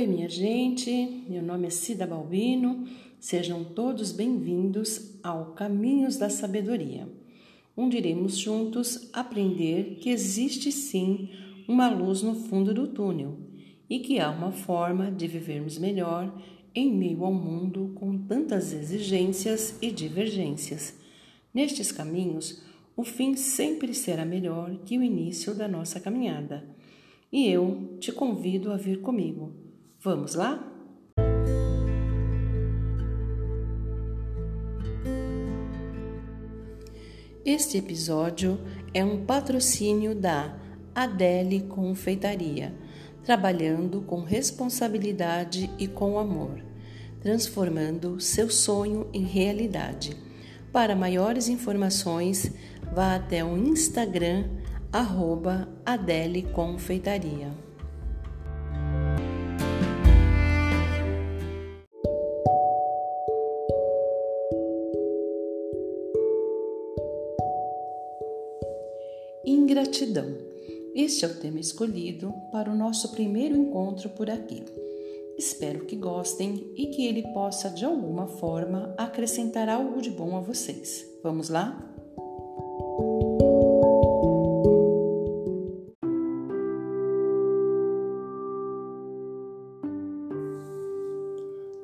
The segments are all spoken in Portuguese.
Oi, minha gente, meu nome é Cida Balbino, sejam todos bem-vindos ao Caminhos da Sabedoria, onde iremos juntos aprender que existe sim uma luz no fundo do túnel e que há uma forma de vivermos melhor em meio ao mundo com tantas exigências e divergências. Nestes caminhos, o fim sempre será melhor que o início da nossa caminhada. E eu te convido a vir comigo. Vamos lá? Este episódio é um patrocínio da Adele Confeitaria, trabalhando com responsabilidade e com amor, transformando seu sonho em realidade. Para maiores informações, vá até o Instagram arroba Adele Confeitaria. Ingratidão. Este é o tema escolhido para o nosso primeiro encontro por aqui. Espero que gostem e que ele possa de alguma forma acrescentar algo de bom a vocês. Vamos lá?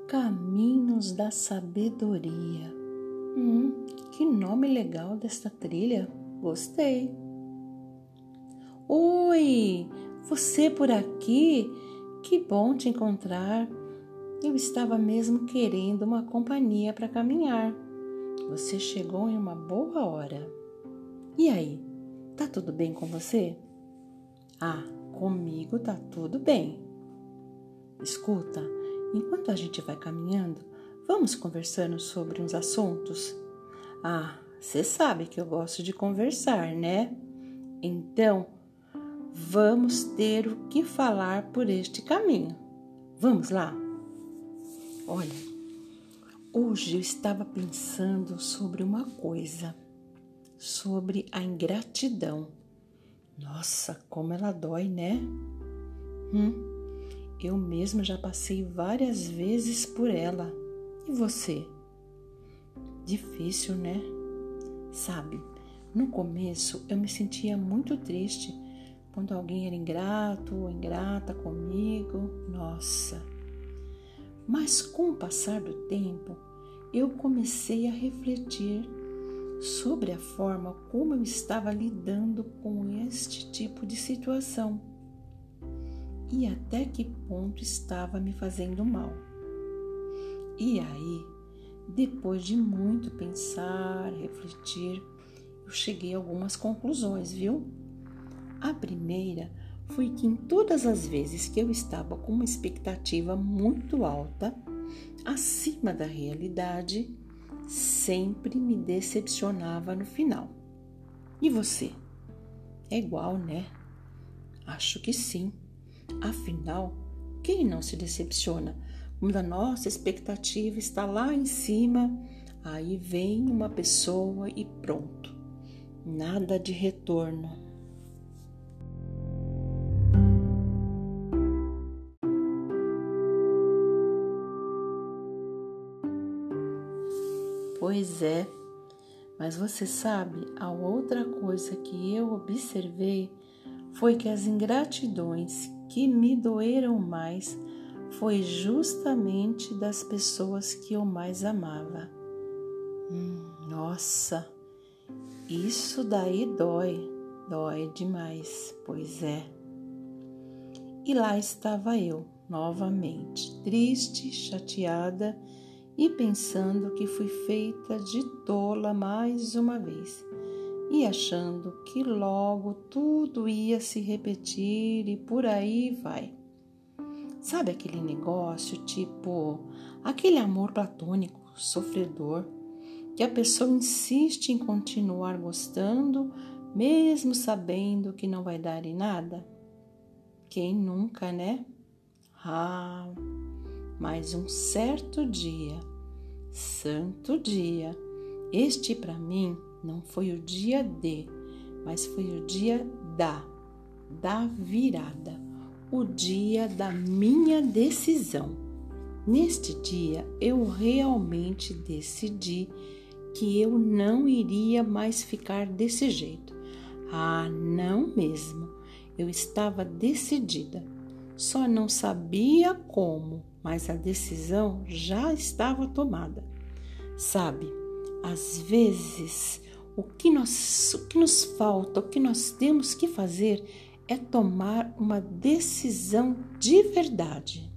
Caminhos da Sabedoria. Hum, que nome legal desta trilha! Gostei! Oi, você por aqui? Que bom te encontrar. Eu estava mesmo querendo uma companhia para caminhar. Você chegou em uma boa hora. E aí, tá tudo bem com você? Ah, comigo tá tudo bem. Escuta, enquanto a gente vai caminhando, vamos conversando sobre uns assuntos? Ah, você sabe que eu gosto de conversar, né? Então, vamos ter o que falar por este caminho. Vamos lá? Olha, hoje eu estava pensando sobre uma coisa, sobre a ingratidão. Nossa, como ela dói, né? Hum, eu mesma já passei várias vezes por ela. E você? Difícil, né? Sabe, no começo eu me sentia muito triste quando alguém era ingrato ou ingrata comigo, nossa. Mas com o passar do tempo, eu comecei a refletir sobre a forma como eu estava lidando com este tipo de situação e até que ponto estava me fazendo mal. E aí, depois de muito pensar, refletir, eu cheguei a algumas conclusões, viu? A primeira foi que em todas as vezes que eu estava com uma expectativa muito alta, acima da realidade, sempre me decepcionava no final. E você? É igual, né? Acho que sim. Afinal, quem não se decepciona quando a nossa expectativa está lá em cima? Aí vem uma pessoa e pronto. Nada de retorno. Pois é, mas você sabe, a outra coisa que eu observei foi que as ingratidões que me doeram mais foi justamente das pessoas que eu mais amava. Hum, nossa, isso daí dói, dói demais, pois é. E lá estava eu, novamente, triste, chateada e pensando que fui feita de tola mais uma vez, e achando que logo tudo ia se repetir e por aí vai. Sabe aquele negócio tipo aquele amor platônico, sofredor, que a pessoa insiste em continuar gostando, mesmo sabendo que não vai dar em nada? Quem nunca, né? Ah, mas um certo dia, santo dia, este para mim não foi o dia de, mas foi o dia da, da virada, o dia da minha decisão. Neste dia eu realmente decidi que eu não iria mais ficar desse jeito. Ah, não mesmo. Eu estava decidida. Só não sabia como, mas a decisão já estava tomada. Sabe, às vezes o que, nós, o que nos falta, o que nós temos que fazer é tomar uma decisão de verdade.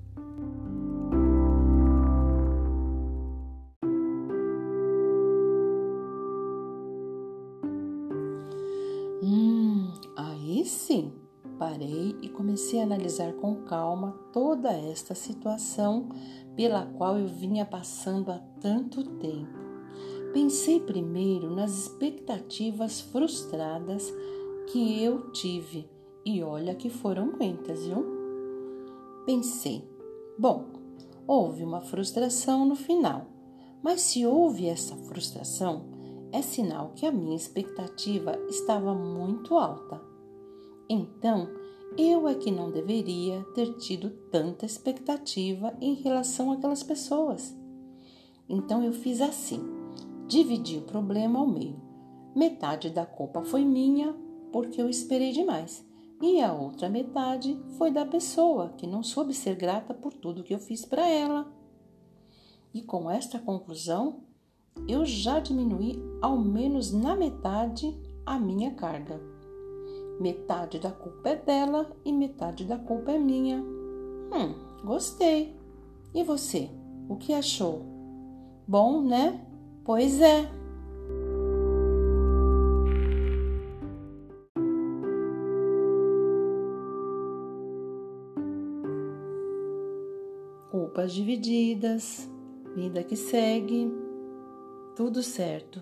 E a analisar com calma toda esta situação pela qual eu vinha passando há tanto tempo. Pensei primeiro nas expectativas frustradas que eu tive e olha que foram muitas, viu? Pensei, bom, houve uma frustração no final, mas se houve essa frustração, é sinal que a minha expectativa estava muito alta. Então, eu é que não deveria ter tido tanta expectativa em relação àquelas pessoas. Então eu fiz assim: dividi o problema ao meio. Metade da culpa foi minha, porque eu esperei demais e a outra metade foi da pessoa que não soube ser grata por tudo que eu fiz para ela. E com esta conclusão, eu já diminuí ao menos na metade a minha carga. Metade da culpa é dela e metade da culpa é minha. Hum, gostei. E você, o que achou? Bom, né? Pois é. culpas divididas, vida que segue, tudo certo.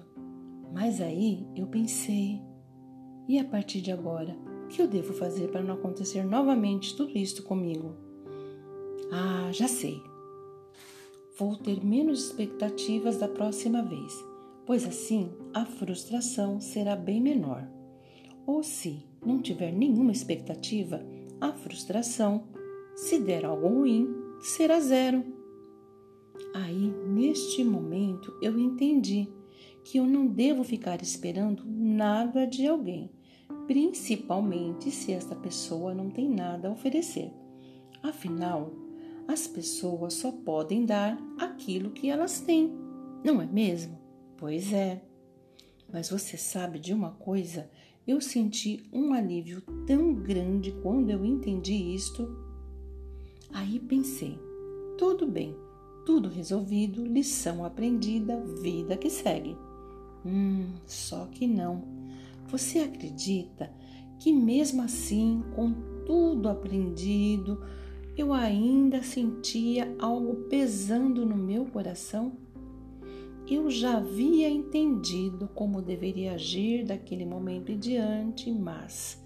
Mas aí eu pensei, e a partir de agora, o que eu devo fazer para não acontecer novamente tudo isto comigo? Ah, já sei. Vou ter menos expectativas da próxima vez, pois assim a frustração será bem menor. Ou se não tiver nenhuma expectativa, a frustração, se der algo ruim, será zero. Aí, neste momento, eu entendi que eu não devo ficar esperando nada de alguém, principalmente se esta pessoa não tem nada a oferecer. Afinal, as pessoas só podem dar aquilo que elas têm, não é mesmo? Pois é. Mas você sabe de uma coisa? Eu senti um alívio tão grande quando eu entendi isto Aí pensei: tudo bem, tudo resolvido, lição aprendida, vida que segue. Hum, só que não. Você acredita que, mesmo assim, com tudo aprendido, eu ainda sentia algo pesando no meu coração? Eu já havia entendido como deveria agir daquele momento em diante, mas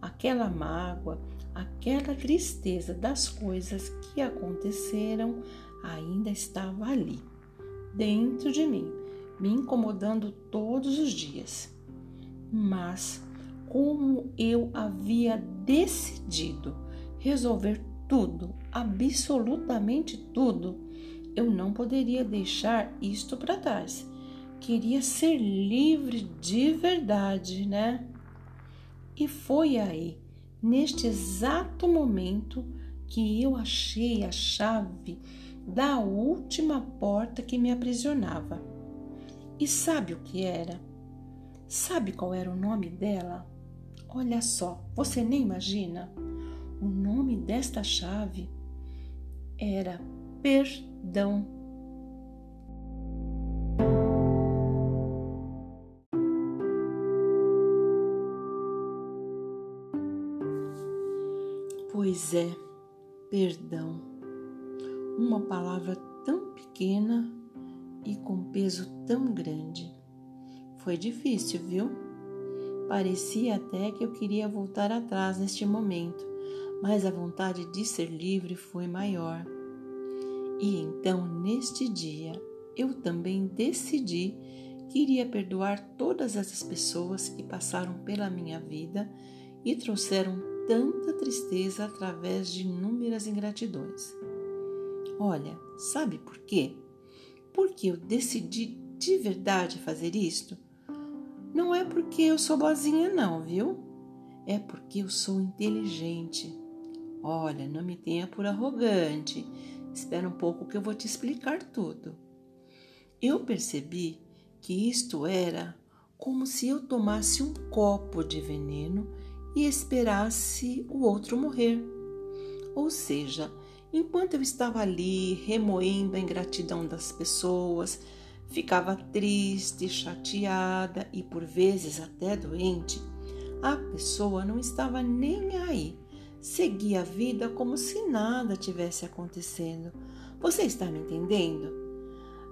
aquela mágoa, aquela tristeza das coisas que aconteceram ainda estava ali, dentro de mim, me incomodando todos os dias. Mas, como eu havia decidido resolver tudo, absolutamente tudo, eu não poderia deixar isto para trás. Queria ser livre de verdade, né? E foi aí neste exato momento que eu achei a chave da última porta que me aprisionava. E sabe o que era? Sabe qual era o nome dela? Olha só, você nem imagina. O nome desta chave era perdão. Pois é, perdão. Uma palavra tão pequena e com peso tão grande. Foi difícil, viu? Parecia até que eu queria voltar atrás neste momento, mas a vontade de ser livre foi maior. E então, neste dia, eu também decidi que iria perdoar todas essas pessoas que passaram pela minha vida e trouxeram tanta tristeza através de inúmeras ingratidões. Olha, sabe por quê? Porque eu decidi de verdade fazer isto? Não é porque eu sou boazinha, não, viu? É porque eu sou inteligente. Olha, não me tenha por arrogante. Espera um pouco que eu vou te explicar tudo. Eu percebi que isto era como se eu tomasse um copo de veneno e esperasse o outro morrer. Ou seja, enquanto eu estava ali remoendo a ingratidão das pessoas, ficava triste, chateada e por vezes até doente, a pessoa não estava nem aí. Seguia a vida como se nada tivesse acontecendo. Você está me entendendo?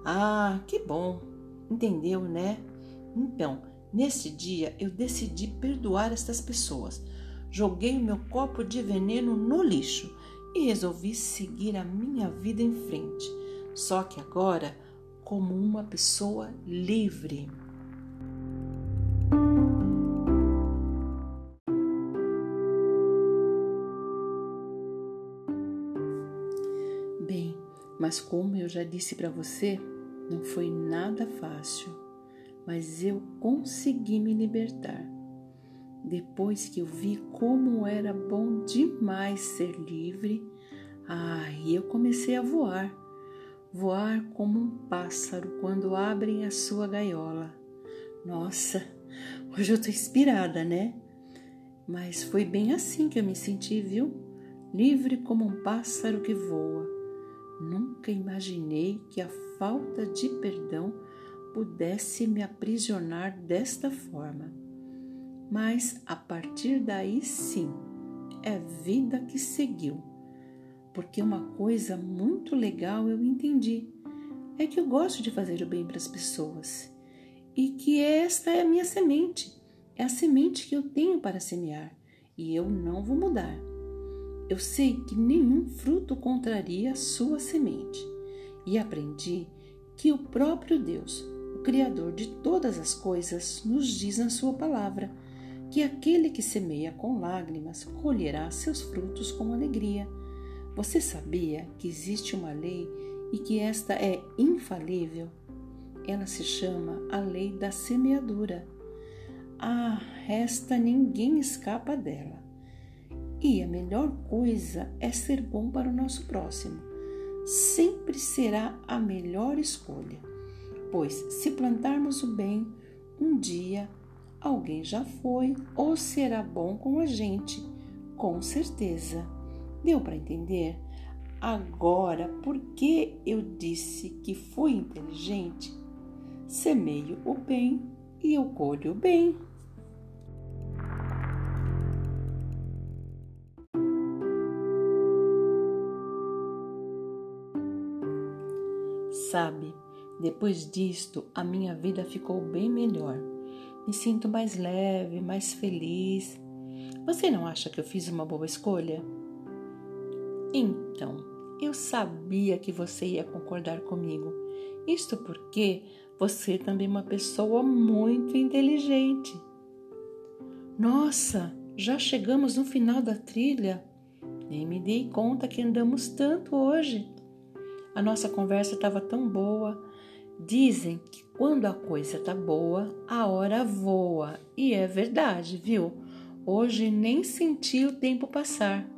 Ah, que bom! Entendeu, né? Então, nesse dia eu decidi perdoar estas pessoas. Joguei o meu copo de veneno no lixo e resolvi seguir a minha vida em frente. Só que agora, como uma pessoa livre. Bem, mas como eu já disse para você, não foi nada fácil mas eu consegui me libertar. Depois que eu vi como era bom demais ser livre, aí eu comecei a voar. Voar como um pássaro quando abrem a sua gaiola. Nossa, hoje eu tô inspirada, né? Mas foi bem assim que eu me senti, viu? Livre como um pássaro que voa. Nunca imaginei que a falta de perdão pudesse me aprisionar desta forma. Mas a partir daí sim, é vida que seguiu. Porque uma coisa muito legal eu entendi é que eu gosto de fazer o bem para as pessoas e que esta é a minha semente, é a semente que eu tenho para semear e eu não vou mudar. Eu sei que nenhum fruto contraria a sua semente e aprendi que o próprio Deus Criador de todas as coisas, nos diz na Sua palavra que aquele que semeia com lágrimas colherá seus frutos com alegria. Você sabia que existe uma lei e que esta é infalível? Ela se chama a lei da semeadura. Ah, esta ninguém escapa dela. E a melhor coisa é ser bom para o nosso próximo. Sempre será a melhor escolha pois se plantarmos o bem, um dia alguém já foi ou será bom com a gente, com certeza. Deu para entender? Agora, por que eu disse que fui inteligente? Semeio o bem e eu colho o bem. Sabe, depois disto, a minha vida ficou bem melhor. Me sinto mais leve, mais feliz. Você não acha que eu fiz uma boa escolha? Então, eu sabia que você ia concordar comigo. Isto porque você também é uma pessoa muito inteligente. Nossa, já chegamos no final da trilha. Nem me dei conta que andamos tanto hoje. A nossa conversa estava tão boa. Dizem que quando a coisa tá boa, a hora voa. E é verdade, viu? Hoje nem senti o tempo passar.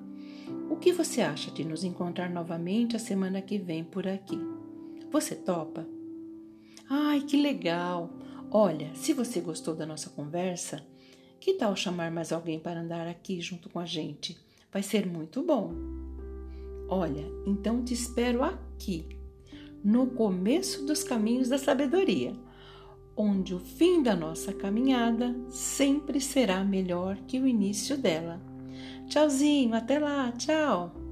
O que você acha de nos encontrar novamente a semana que vem por aqui? Você topa? Ai, que legal! Olha, se você gostou da nossa conversa, que tal chamar mais alguém para andar aqui junto com a gente? Vai ser muito bom. Olha, então te espero aqui no começo dos caminhos da sabedoria, onde o fim da nossa caminhada sempre será melhor que o início dela. Tchauzinho, até lá, tchau!